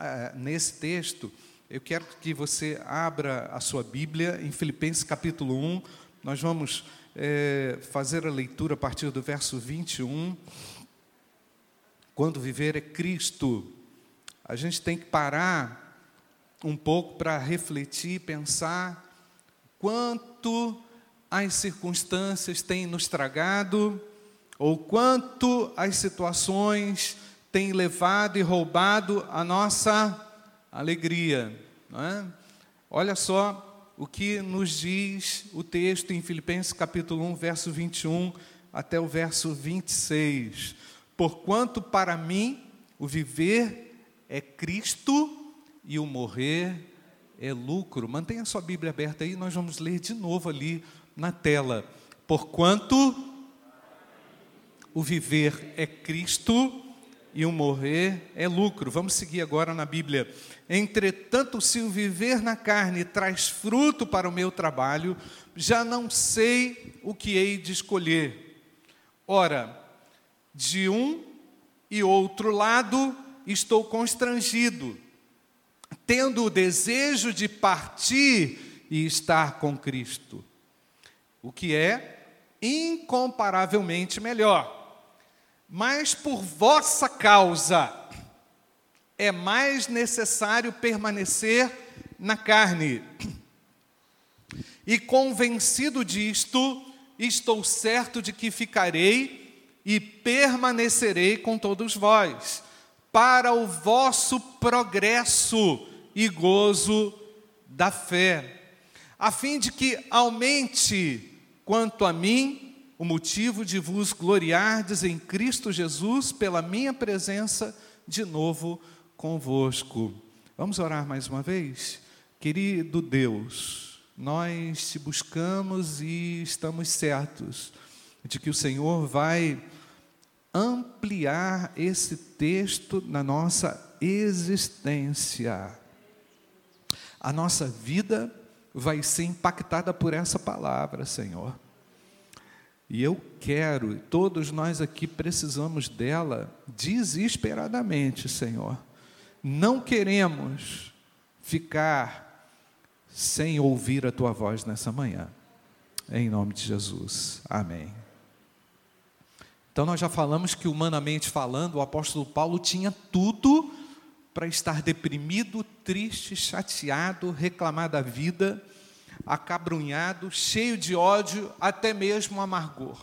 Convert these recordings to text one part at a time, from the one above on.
ah, nesse texto, eu quero que você abra a sua Bíblia em Filipenses capítulo 1. Nós vamos é, fazer a leitura a partir do verso 21. Quando viver é Cristo. A gente tem que parar um pouco para refletir, pensar quanto as circunstâncias têm nos tragado, ou quanto as situações têm levado e roubado a nossa alegria. É? Olha só o que nos diz o texto em Filipenses capítulo 1, verso 21 até o verso 26. Porquanto para mim o viver é Cristo e o morrer é lucro. Mantenha sua Bíblia aberta aí, nós vamos ler de novo ali na tela. Porquanto o viver é Cristo e o morrer é lucro. Vamos seguir agora na Bíblia. Entretanto, se o viver na carne traz fruto para o meu trabalho, já não sei o que hei de escolher. Ora, de um e outro lado estou constrangido, tendo o desejo de partir e estar com Cristo, o que é incomparavelmente melhor. Mas por vossa causa, é mais necessário permanecer na carne. E convencido disto, estou certo de que ficarei e permanecerei com todos vós, para o vosso progresso e gozo da fé, a fim de que aumente quanto a mim o motivo de vos gloriardes em Cristo Jesus pela minha presença de novo convosco. Vamos orar mais uma vez? Querido Deus, nós te buscamos e estamos certos de que o Senhor vai ampliar esse texto na nossa existência. A nossa vida vai ser impactada por essa palavra, Senhor. E eu quero, todos nós aqui precisamos dela desesperadamente, Senhor. Não queremos ficar sem ouvir a tua voz nessa manhã. Em nome de Jesus. Amém. Então, nós já falamos que, humanamente falando, o apóstolo Paulo tinha tudo para estar deprimido, triste, chateado, reclamar da vida, acabrunhado, cheio de ódio, até mesmo amargor.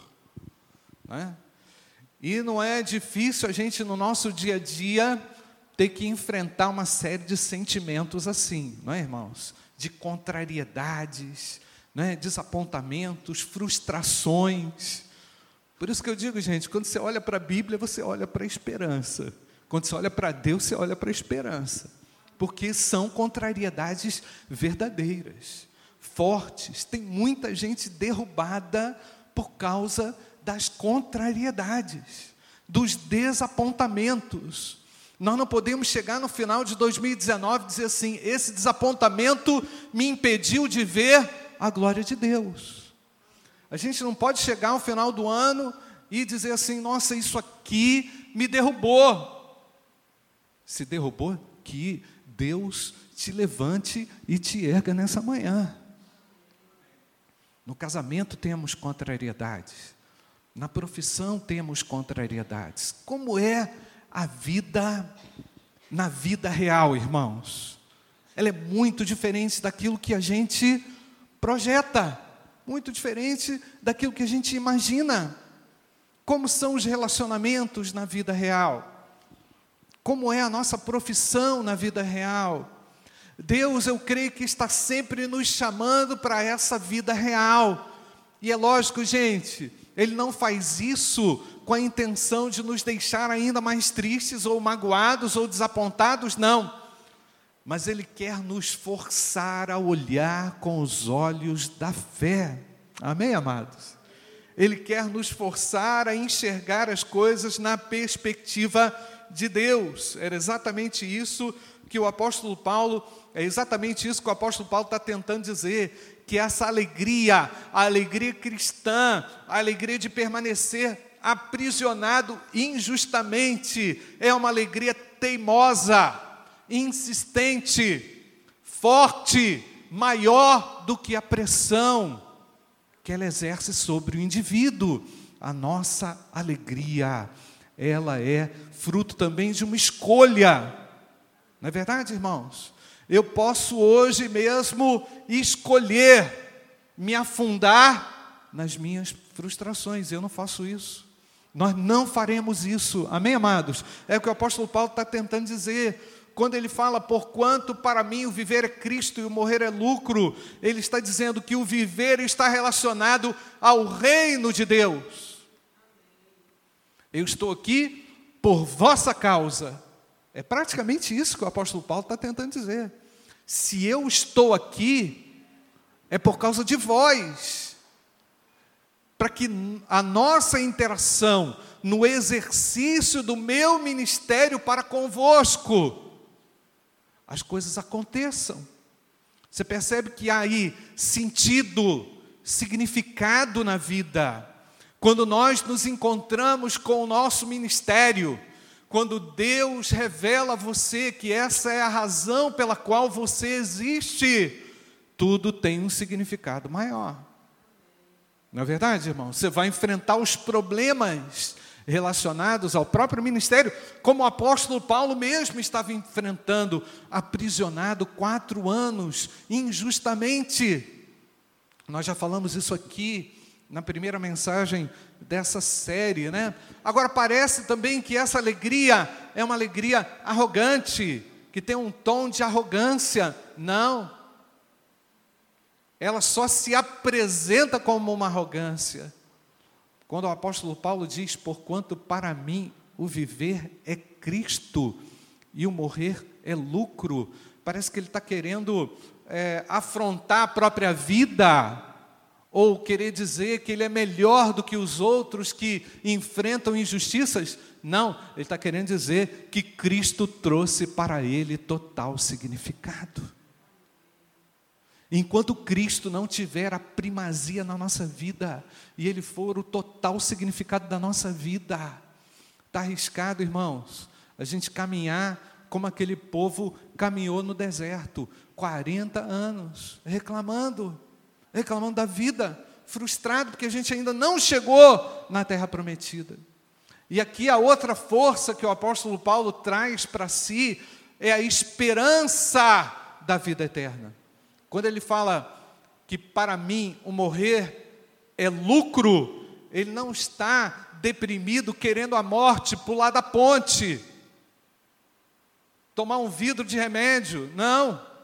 Né? E não é difícil a gente, no nosso dia a dia, ter que enfrentar uma série de sentimentos assim, não é, irmãos? De contrariedades, né? desapontamentos, frustrações. Por isso que eu digo, gente, quando você olha para a Bíblia, você olha para a esperança. Quando você olha para Deus, você olha para a esperança. Porque são contrariedades verdadeiras, fortes. Tem muita gente derrubada por causa das contrariedades, dos desapontamentos. Nós não podemos chegar no final de 2019 e dizer assim: esse desapontamento me impediu de ver a glória de Deus. A gente não pode chegar ao final do ano e dizer assim: nossa, isso aqui me derrubou. Se derrubou, que Deus te levante e te erga nessa manhã. No casamento temos contrariedades, na profissão temos contrariedades. Como é a vida na vida real, irmãos. Ela é muito diferente daquilo que a gente projeta, muito diferente daquilo que a gente imagina. Como são os relacionamentos na vida real? Como é a nossa profissão na vida real? Deus, eu creio que está sempre nos chamando para essa vida real. E é lógico, gente, Ele não faz isso com a intenção de nos deixar ainda mais tristes ou magoados ou desapontados, não. Mas Ele quer nos forçar a olhar com os olhos da fé. Amém, amados? Ele quer nos forçar a enxergar as coisas na perspectiva de Deus. Era exatamente isso que o apóstolo Paulo, é exatamente isso que o apóstolo Paulo está tentando dizer, que essa alegria, a alegria cristã, a alegria de permanecer aprisionado injustamente, é uma alegria teimosa, insistente, forte, maior do que a pressão que ela exerce sobre o indivíduo. A nossa alegria, ela é fruto também de uma escolha. Não é verdade, irmãos? Eu posso hoje mesmo escolher me afundar nas minhas frustrações. Eu não faço isso. Nós não faremos isso. Amém, amados? É o que o apóstolo Paulo está tentando dizer quando ele fala, porquanto para mim o viver é Cristo e o morrer é lucro, ele está dizendo que o viver está relacionado ao reino de Deus. Eu estou aqui por vossa causa. É praticamente isso que o apóstolo Paulo está tentando dizer. Se eu estou aqui, é por causa de vós, para que a nossa interação no exercício do meu ministério para convosco, as coisas aconteçam. Você percebe que há aí sentido, significado na vida. Quando nós nos encontramos com o nosso ministério, quando Deus revela a você que essa é a razão pela qual você existe, tudo tem um significado maior. Não é verdade, irmão? Você vai enfrentar os problemas relacionados ao próprio ministério, como o apóstolo Paulo mesmo estava enfrentando, aprisionado quatro anos, injustamente. Nós já falamos isso aqui na primeira mensagem dessa série, né? Agora parece também que essa alegria é uma alegria arrogante, que tem um tom de arrogância. Não. Ela só se apresenta como uma arrogância quando o apóstolo Paulo diz: Porquanto para mim o viver é Cristo e o morrer é lucro, parece que ele está querendo é, afrontar a própria vida, ou querer dizer que ele é melhor do que os outros que enfrentam injustiças. Não, ele está querendo dizer que Cristo trouxe para ele total significado. Enquanto Cristo não tiver a primazia na nossa vida e Ele for o total significado da nossa vida, está arriscado, irmãos, a gente caminhar como aquele povo caminhou no deserto, 40 anos, reclamando, reclamando da vida, frustrado porque a gente ainda não chegou na terra prometida. E aqui a outra força que o apóstolo Paulo traz para si é a esperança da vida eterna. Quando ele fala que para mim o morrer é lucro, ele não está deprimido querendo a morte, pular da ponte, tomar um vidro de remédio. Não.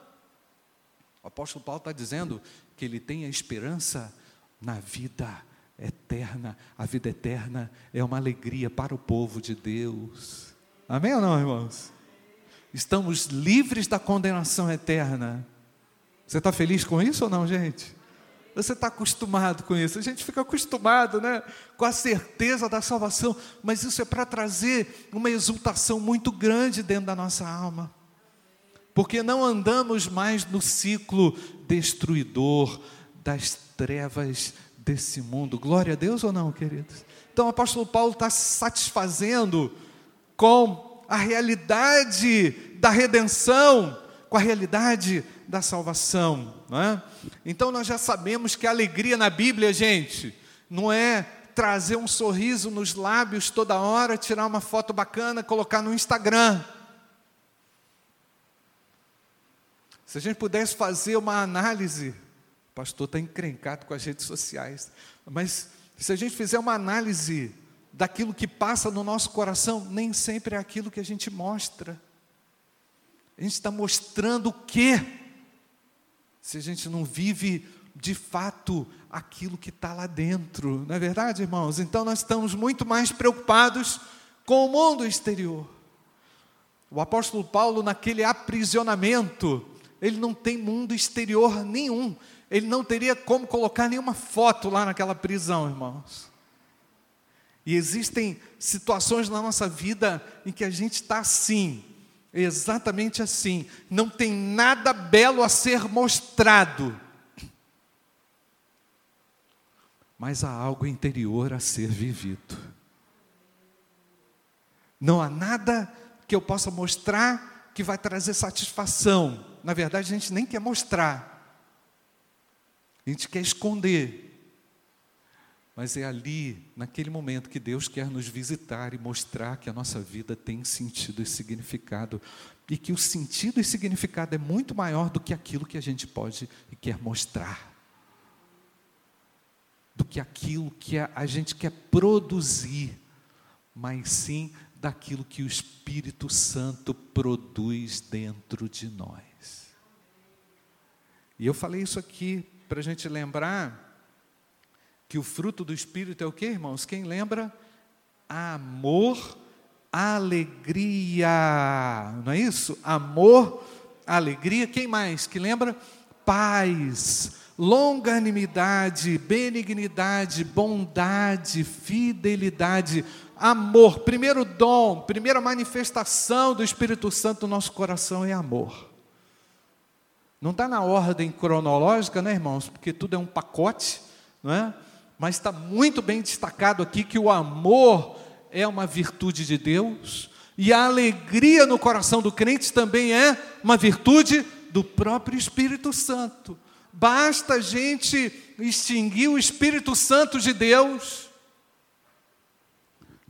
O apóstolo Paulo está dizendo que ele tem a esperança na vida eterna. A vida eterna é uma alegria para o povo de Deus. Amém ou não, irmãos? Estamos livres da condenação eterna. Você está feliz com isso ou não, gente? Você está acostumado com isso? A gente fica acostumado, né? Com a certeza da salvação, mas isso é para trazer uma exultação muito grande dentro da nossa alma, porque não andamos mais no ciclo destruidor das trevas desse mundo. Glória a Deus ou não, queridos? Então o apóstolo Paulo está se satisfazendo com a realidade da redenção, com a realidade da salvação. Não é? Então nós já sabemos que a alegria na Bíblia, gente, não é trazer um sorriso nos lábios toda hora, tirar uma foto bacana, colocar no Instagram. Se a gente pudesse fazer uma análise, o pastor está encrencado com as redes sociais, mas se a gente fizer uma análise daquilo que passa no nosso coração, nem sempre é aquilo que a gente mostra. A gente está mostrando o quê? se a gente não vive de fato aquilo que está lá dentro, não é verdade, irmãos? Então nós estamos muito mais preocupados com o mundo exterior. O apóstolo Paulo, naquele aprisionamento, ele não tem mundo exterior nenhum, ele não teria como colocar nenhuma foto lá naquela prisão, irmãos. E existem situações na nossa vida em que a gente está assim, Exatamente assim. Não tem nada belo a ser mostrado, mas há algo interior a ser vivido. Não há nada que eu possa mostrar que vai trazer satisfação. Na verdade, a gente nem quer mostrar. A gente quer esconder. Mas é ali, naquele momento, que Deus quer nos visitar e mostrar que a nossa vida tem sentido e significado. E que o sentido e significado é muito maior do que aquilo que a gente pode e quer mostrar. Do que aquilo que a gente quer produzir, mas sim daquilo que o Espírito Santo produz dentro de nós. E eu falei isso aqui para a gente lembrar que o fruto do Espírito é o que, irmãos? Quem lembra? Amor, alegria. Não é isso? Amor, alegria. Quem mais que lembra? Paz, longanimidade, benignidade, bondade, fidelidade, amor. Primeiro dom, primeira manifestação do Espírito Santo no nosso coração é amor. Não está na ordem cronológica, né, irmãos? Porque tudo é um pacote, não é? mas está muito bem destacado aqui que o amor é uma virtude de Deus, e a alegria no coração do crente também é uma virtude do próprio Espírito Santo. Basta a gente extinguir o Espírito Santo de Deus,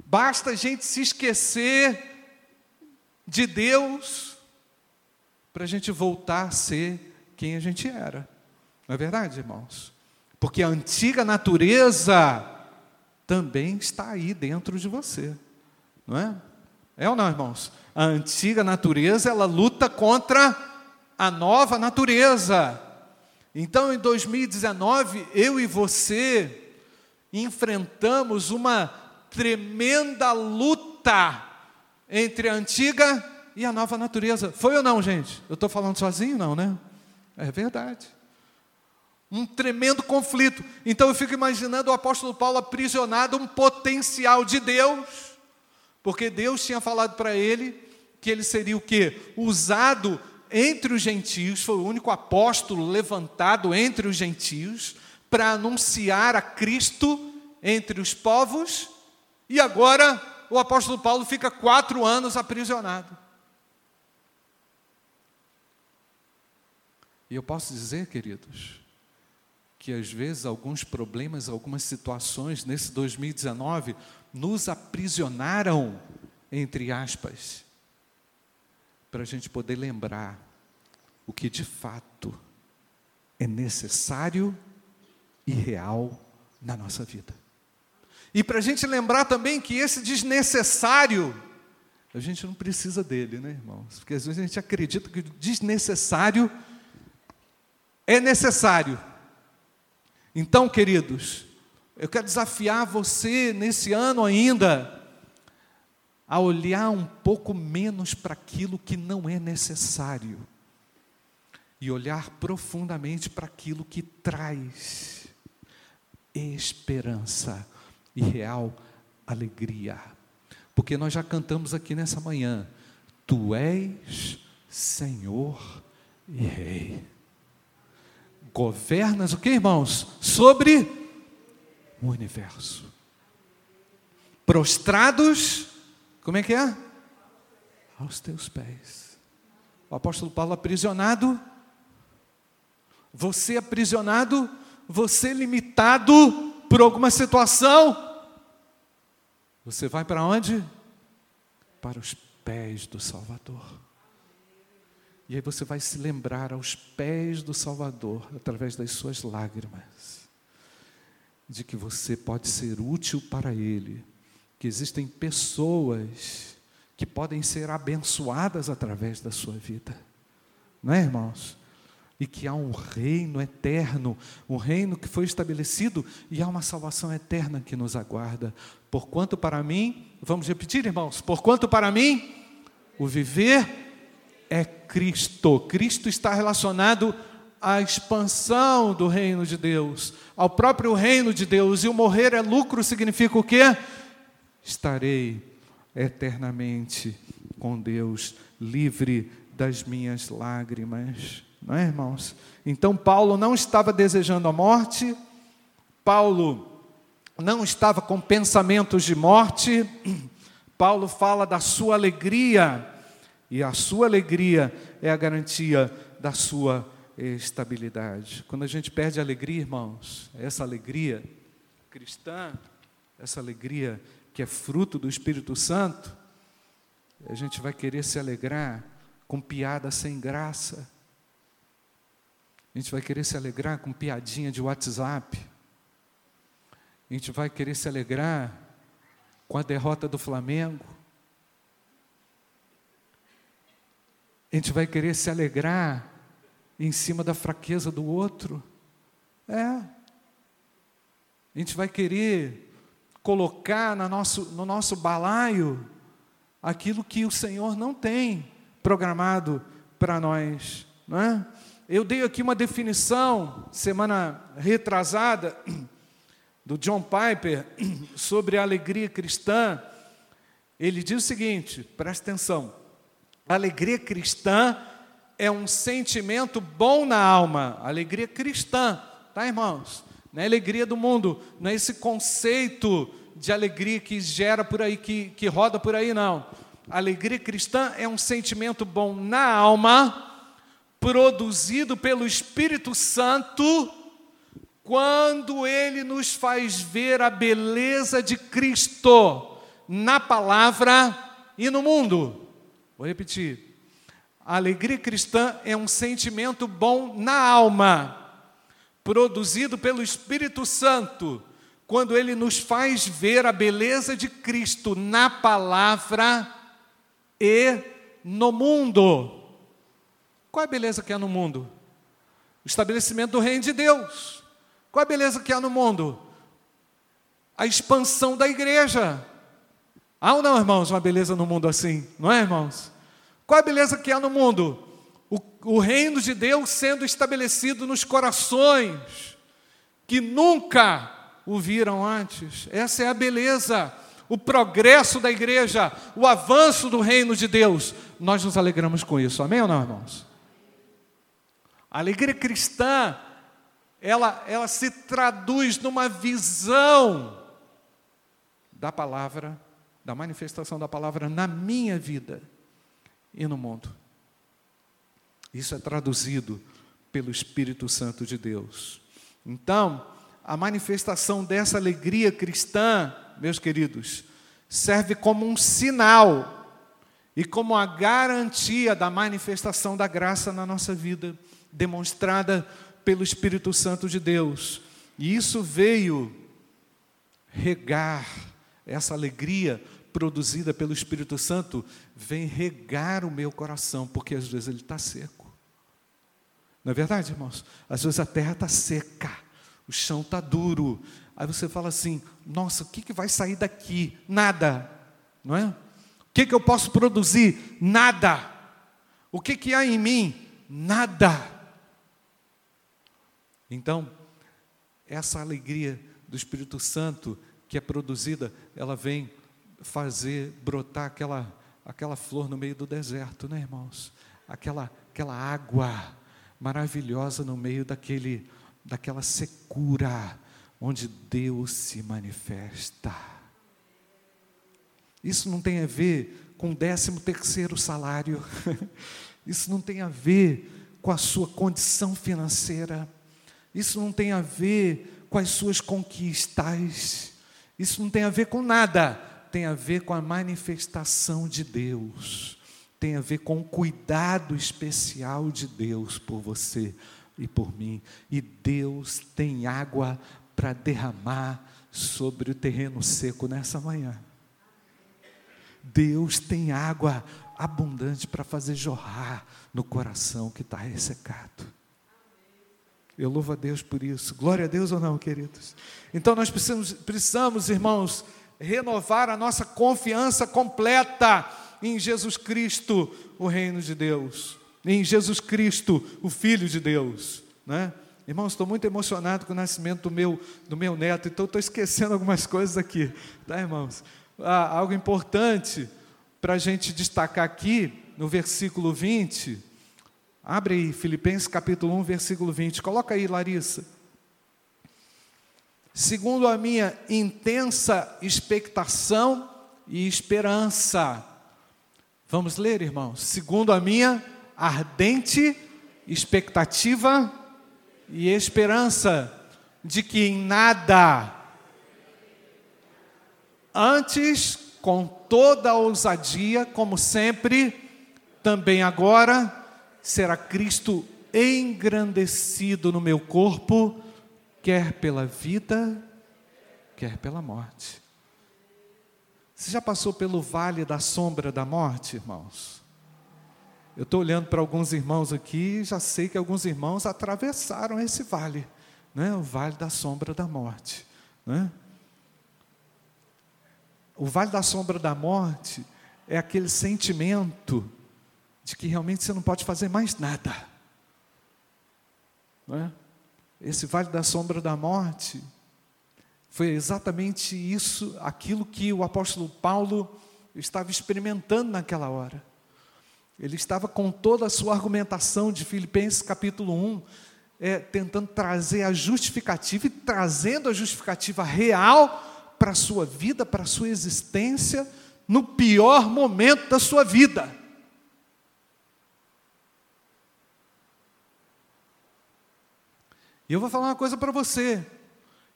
basta a gente se esquecer de Deus, para a gente voltar a ser quem a gente era. Não é verdade, irmãos? Porque a antiga natureza também está aí dentro de você, não é? É ou não, irmãos? A antiga natureza, ela luta contra a nova natureza. Então, em 2019, eu e você enfrentamos uma tremenda luta entre a antiga e a nova natureza. Foi ou não, gente? Eu estou falando sozinho, não, né? É verdade um tremendo conflito. Então eu fico imaginando o apóstolo Paulo aprisionado, um potencial de Deus, porque Deus tinha falado para ele que ele seria o que? Usado entre os gentios, foi o único apóstolo levantado entre os gentios para anunciar a Cristo entre os povos, e agora o apóstolo Paulo fica quatro anos aprisionado. E eu posso dizer, queridos, que às vezes alguns problemas, algumas situações nesse 2019 nos aprisionaram, entre aspas, para a gente poder lembrar o que de fato é necessário e real na nossa vida. E para a gente lembrar também que esse desnecessário, a gente não precisa dele, né, irmãos? Porque às vezes a gente acredita que o desnecessário é necessário. Então, queridos, eu quero desafiar você nesse ano ainda a olhar um pouco menos para aquilo que não é necessário e olhar profundamente para aquilo que traz esperança e real alegria. Porque nós já cantamos aqui nessa manhã: Tu és Senhor e Rei governas o que, irmãos? Sobre o universo. Prostrados, como é que é? Aos teus pés. O apóstolo Paulo aprisionado, você aprisionado, você limitado por alguma situação, você vai para onde? Para os pés do Salvador. E aí você vai se lembrar aos pés do Salvador, através das suas lágrimas, de que você pode ser útil para Ele, que existem pessoas que podem ser abençoadas através da sua vida, não é, irmãos? E que há um reino eterno, um reino que foi estabelecido e há uma salvação eterna que nos aguarda. Porquanto para mim, vamos repetir, irmãos, porquanto para mim o viver é Cristo. Cristo está relacionado à expansão do reino de Deus, ao próprio reino de Deus. E o morrer é lucro significa o quê? Estarei eternamente com Deus, livre das minhas lágrimas. Não é, irmãos? Então, Paulo não estava desejando a morte, Paulo não estava com pensamentos de morte, Paulo fala da sua alegria E a sua alegria é a garantia da sua estabilidade. Quando a gente perde a alegria, irmãos, essa alegria cristã, essa alegria que é fruto do Espírito Santo, a gente vai querer se alegrar com piada sem graça. A gente vai querer se alegrar com piadinha de WhatsApp. A gente vai querer se alegrar com a derrota do Flamengo. A gente vai querer se alegrar em cima da fraqueza do outro. É. A gente vai querer colocar no nosso, no nosso balaio aquilo que o Senhor não tem programado para nós. Não é? Eu dei aqui uma definição, semana retrasada, do John Piper, sobre a alegria cristã. Ele diz o seguinte: presta atenção. A alegria cristã é um sentimento bom na alma, alegria cristã, tá, irmãos? Não é alegria do mundo, não é esse conceito de alegria que gera por aí, que, que roda por aí, não. A alegria cristã é um sentimento bom na alma, produzido pelo Espírito Santo, quando ele nos faz ver a beleza de Cristo na palavra e no mundo. Vou repetir. A alegria cristã é um sentimento bom na alma, produzido pelo Espírito Santo, quando ele nos faz ver a beleza de Cristo na palavra e no mundo. Qual é a beleza que há no mundo? O estabelecimento do reino de Deus. Qual é a beleza que há no mundo? A expansão da igreja. Há ou não, irmãos, uma beleza no mundo assim? Não é, irmãos? Qual a beleza que há no mundo? O, o reino de Deus sendo estabelecido nos corações que nunca o viram antes. Essa é a beleza, o progresso da igreja, o avanço do reino de Deus. Nós nos alegramos com isso, amém ou não, irmãos? A alegria cristã, ela, ela se traduz numa visão da palavra da manifestação da palavra na minha vida e no mundo. Isso é traduzido pelo Espírito Santo de Deus. Então, a manifestação dessa alegria cristã, meus queridos, serve como um sinal e como a garantia da manifestação da graça na nossa vida, demonstrada pelo Espírito Santo de Deus. E isso veio regar essa alegria produzida pelo Espírito Santo vem regar o meu coração, porque às vezes ele está seco. Não é verdade, irmãos? Às vezes a terra está seca, o chão está duro. Aí você fala assim: nossa, o que, que vai sair daqui? Nada, não é? O que, que eu posso produzir? Nada. O que, que há em mim? Nada. Então, essa alegria do Espírito Santo que é produzida, ela vem fazer brotar aquela, aquela flor no meio do deserto, né, irmãos? Aquela, aquela água maravilhosa no meio daquele, daquela secura, onde Deus se manifesta. Isso não tem a ver com o décimo terceiro salário, isso não tem a ver com a sua condição financeira, isso não tem a ver com as suas conquistas, isso não tem a ver com nada, tem a ver com a manifestação de Deus, tem a ver com o cuidado especial de Deus por você e por mim. E Deus tem água para derramar sobre o terreno seco nessa manhã. Deus tem água abundante para fazer jorrar no coração que está ressecado. Eu louvo a Deus por isso. Glória a Deus ou não, queridos? Então nós precisamos, precisamos, irmãos, renovar a nossa confiança completa em Jesus Cristo, o reino de Deus, em Jesus Cristo, o Filho de Deus, né? Irmãos, estou muito emocionado com o nascimento do meu, do meu neto, então estou esquecendo algumas coisas aqui, tá, irmãos? Ah, algo importante para a gente destacar aqui, no versículo 20, Abre aí, Filipenses capítulo 1, versículo 20. Coloca aí, Larissa. Segundo a minha intensa expectação e esperança. Vamos ler, irmãos? Segundo a minha ardente expectativa e esperança de que em nada, antes, com toda a ousadia, como sempre, também agora, será Cristo engrandecido no meu corpo, quer pela vida, quer pela morte. Você já passou pelo vale da sombra da morte, irmãos? Eu estou olhando para alguns irmãos aqui já sei que alguns irmãos atravessaram esse vale, né? o vale da sombra da morte. Né? O vale da sombra da morte é aquele sentimento de que realmente você não pode fazer mais nada. Não é? Esse vale da sombra da morte foi exatamente isso, aquilo que o apóstolo Paulo estava experimentando naquela hora. Ele estava com toda a sua argumentação de Filipenses capítulo 1, é, tentando trazer a justificativa e trazendo a justificativa real para a sua vida, para a sua existência, no pior momento da sua vida. E eu vou falar uma coisa para você.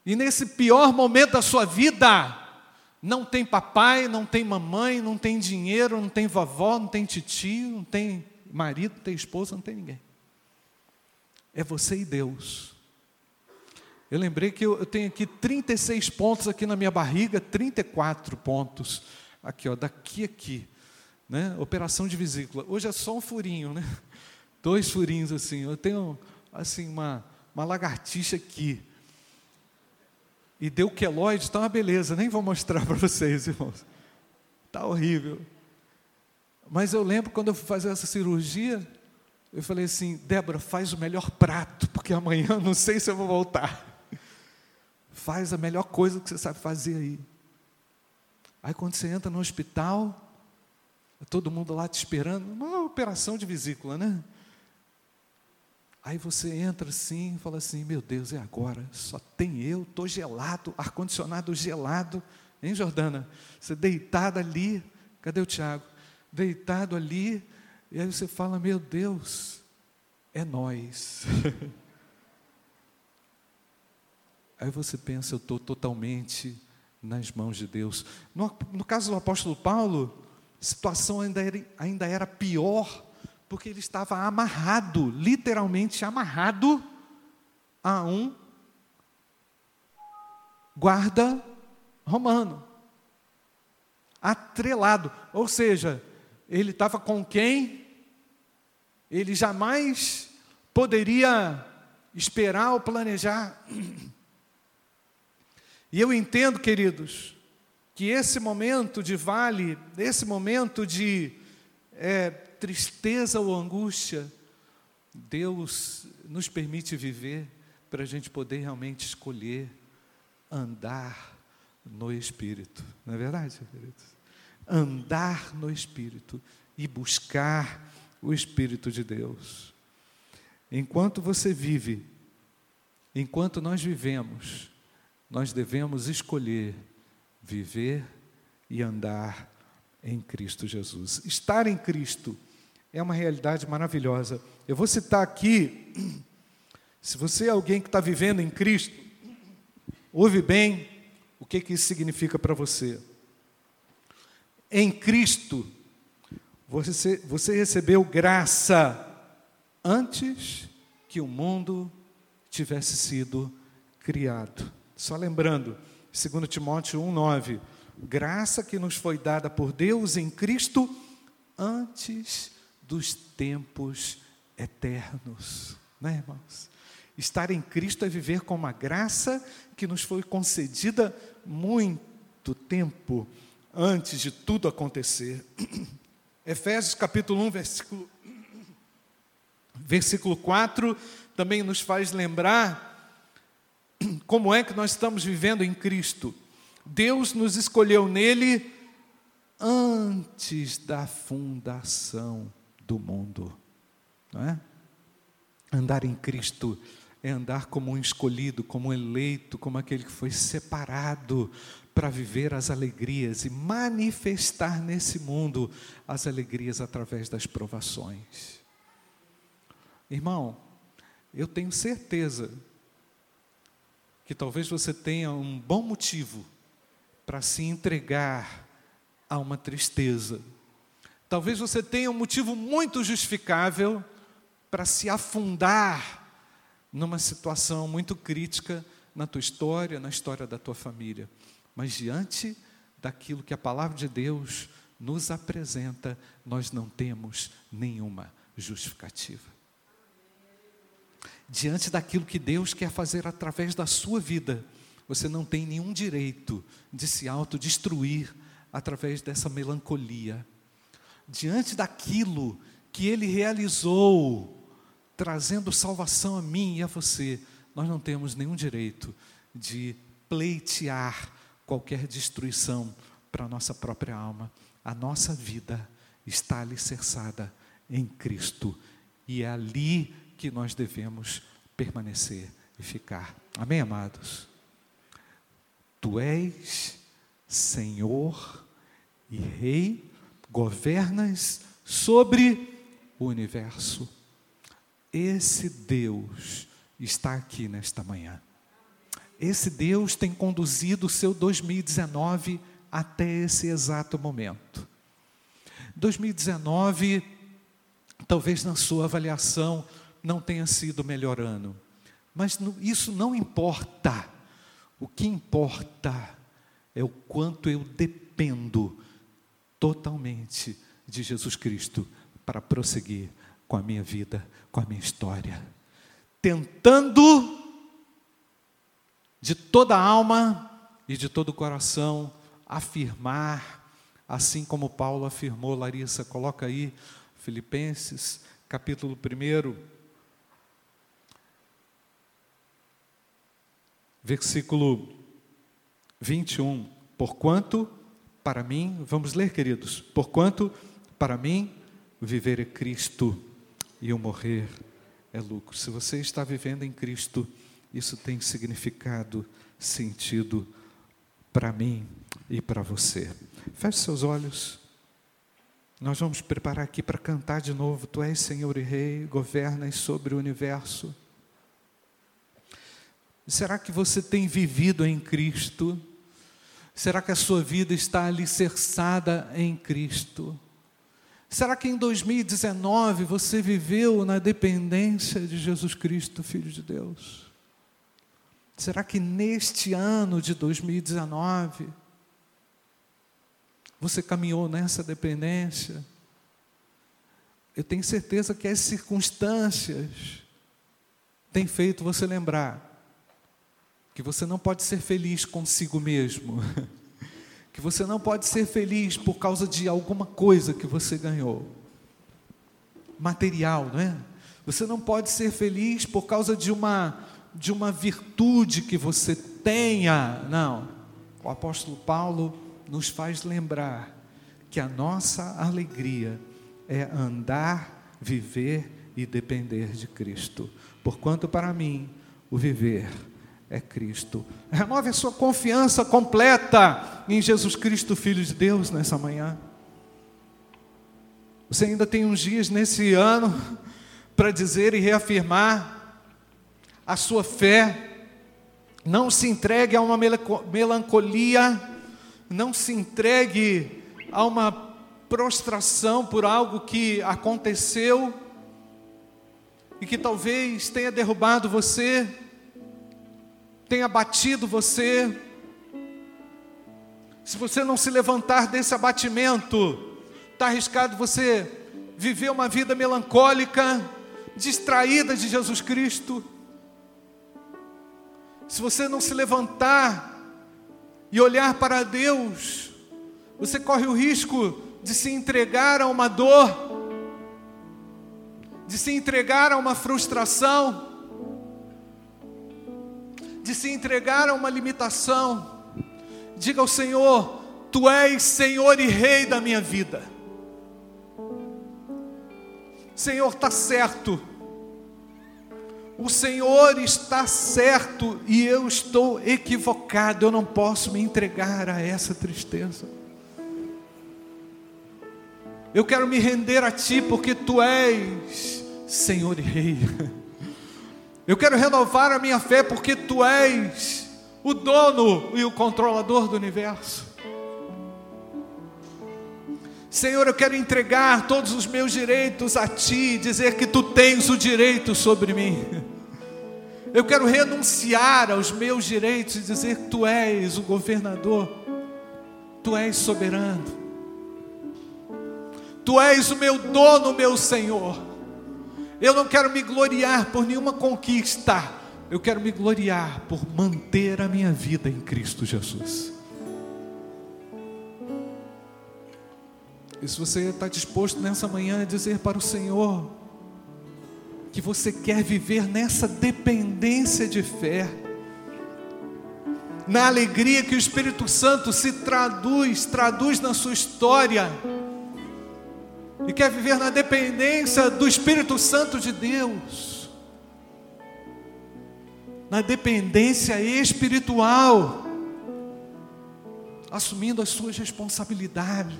E nesse pior momento da sua vida, não tem papai, não tem mamãe, não tem dinheiro, não tem vovó, não tem titio, não tem marido, não tem esposa, não tem ninguém. É você e Deus. Eu lembrei que eu, tenho aqui 36 pontos aqui na minha barriga, 34 pontos. Aqui, ó, daqui aqui. Né? Operação de vesícula. Hoje é só um furinho, né? Dois furinhos assim. Eu tenho assim uma, uma lagartixa aqui. E deu queloide, está uma beleza, nem vou mostrar para vocês, irmãos. Está horrível. Mas eu lembro quando eu fui fazer essa cirurgia, eu falei assim, Débora, faz o melhor prato, porque amanhã eu não sei se eu vou voltar. Faz a melhor coisa que você sabe fazer aí. Aí quando você entra no hospital, todo mundo lá te esperando, uma operação de vesícula, né? Aí você entra assim e fala assim: Meu Deus, é agora, só tem eu, estou gelado, ar-condicionado gelado, hein, Jordana? Você deitado ali, cadê o Tiago? Deitado ali, e aí você fala: Meu Deus, é nós. aí você pensa: Eu estou totalmente nas mãos de Deus. No, no caso do apóstolo Paulo, a situação ainda era, ainda era pior porque ele estava amarrado, literalmente amarrado a um guarda romano. Atrelado, ou seja, ele estava com quem ele jamais poderia esperar ou planejar. E eu entendo, queridos, que esse momento de vale, esse momento de é, tristeza ou angústia, Deus nos permite viver para a gente poder realmente escolher andar no Espírito, não é verdade, queridos? Andar no Espírito e buscar o Espírito de Deus. Enquanto você vive, enquanto nós vivemos, nós devemos escolher viver e andar em Cristo Jesus. Estar em Cristo é uma realidade maravilhosa. Eu vou citar aqui, se você é alguém que está vivendo em Cristo, ouve bem o que, que isso significa para você. Em Cristo, você, você recebeu graça antes que o mundo tivesse sido criado. Só lembrando, 2 Timóteo 1,9: graça que nos foi dada por Deus em Cristo antes dos tempos eternos. Né, irmãos? Estar em Cristo é viver com uma graça que nos foi concedida muito tempo antes de tudo acontecer. Efésios capítulo 1, versículo, versículo 4, também nos faz lembrar como é que nós estamos vivendo em Cristo. Deus nos escolheu nele antes da fundação do mundo. Não é? Andar em Cristo é andar como um escolhido, como um eleito, como aquele que foi separado para viver as alegrias e manifestar nesse mundo as alegrias através das provações. Irmão, eu tenho certeza que talvez você tenha um bom motivo para se entregar a uma tristeza. Talvez você tenha um motivo muito justificável para se afundar numa situação muito crítica na tua história, na história da tua família. Mas diante daquilo que a palavra de Deus nos apresenta, nós não temos nenhuma justificativa. Diante daquilo que Deus quer fazer através da sua vida, você não tem nenhum direito de se autodestruir através dessa melancolia. Diante daquilo que Ele realizou, trazendo salvação a mim e a você, nós não temos nenhum direito de pleitear qualquer destruição para a nossa própria alma. A nossa vida está alicerçada em Cristo e é ali que nós devemos permanecer e ficar. Amém, amados? Tu és Senhor e Rei, governas sobre o universo. Esse Deus está aqui nesta manhã. Esse Deus tem conduzido o seu 2019 até esse exato momento. 2019, talvez na sua avaliação, não tenha sido o melhor ano, mas isso não importa. O que importa é o quanto eu dependo totalmente de Jesus Cristo para prosseguir com a minha vida, com a minha história. Tentando de toda a alma e de todo o coração afirmar, assim como Paulo afirmou, Larissa, coloca aí, Filipenses, capítulo 1, versículo 21. Porquanto, para mim, vamos ler, queridos, porquanto, para mim, viver é Cristo e o morrer é lucro. Se você está vivendo em Cristo, isso tem significado, sentido para mim e para você. Feche seus olhos. Nós vamos preparar aqui para cantar de novo. Tu és Senhor e Rei, governas sobre o universo. Será que você tem vivido em Cristo? Será que a sua vida está alicerçada em Cristo? Será que em 2019 você viveu na dependência de Jesus Cristo, Filho de Deus? Será que neste ano de 2019 você caminhou nessa dependência? Eu tenho certeza que as circunstâncias têm feito você lembrar que você não pode ser feliz consigo mesmo, que você não pode ser feliz por causa de alguma coisa que você ganhou, material, não é? Você não pode ser feliz por causa de uma de uma virtude que você tenha. Não. O apóstolo Paulo nos faz lembrar que a nossa alegria é andar, viver e depender de Cristo. Porquanto para mim o viver é Cristo. Renove a sua confiança completa em Jesus Cristo, Filho de Deus, nessa manhã. Você ainda tem uns dias nesse ano para dizer e reafirmar a sua fé, não se entregue a uma melancolia, não se entregue a uma prostração por algo que aconteceu e que talvez tenha derrubado você, tenha batido você. Se você não se levantar desse abatimento, está arriscado você viver uma vida melancólica, distraída de Jesus Cristo se você não se levantar e olhar para Deus, você corre o risco de se entregar a uma dor, de se entregar a uma frustração, de se entregar a uma limitação. Diga ao Senhor: Tu és Senhor e Rei da minha vida. Senhor, está certo O Senhor está certo e eu estou equivocado. Eu não posso me entregar a essa tristeza. Eu quero me render a Ti porque Tu és Senhor e Rei. Eu quero renovar a minha fé porque Tu és o dono e o controlador do universo. Senhor, eu quero entregar todos os meus direitos a Ti, dizer que Tu tens o direito sobre mim. Eu quero renunciar aos meus direitos e dizer que Tu és o governador, Tu és soberano, Tu és o meu dono, meu Senhor. Eu não quero me gloriar por nenhuma conquista, eu quero me gloriar por manter a minha vida em Cristo Jesus. E se você está disposto nessa manhã a dizer para o Senhor que você quer viver nessa dependência de fé, na alegria que o Espírito Santo se traduz, traduz na sua história, e quer viver na dependência do Espírito Santo de Deus, na dependência espiritual, assumindo as suas responsabilidades.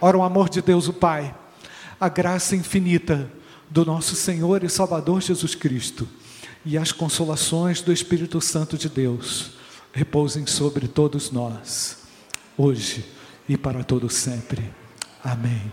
Ora, o amor de Deus, o Pai, a graça infinita do nosso Senhor e Salvador Jesus Cristo. E as consolações do Espírito Santo de Deus repousem sobre todos nós, hoje e para todo sempre. Amém,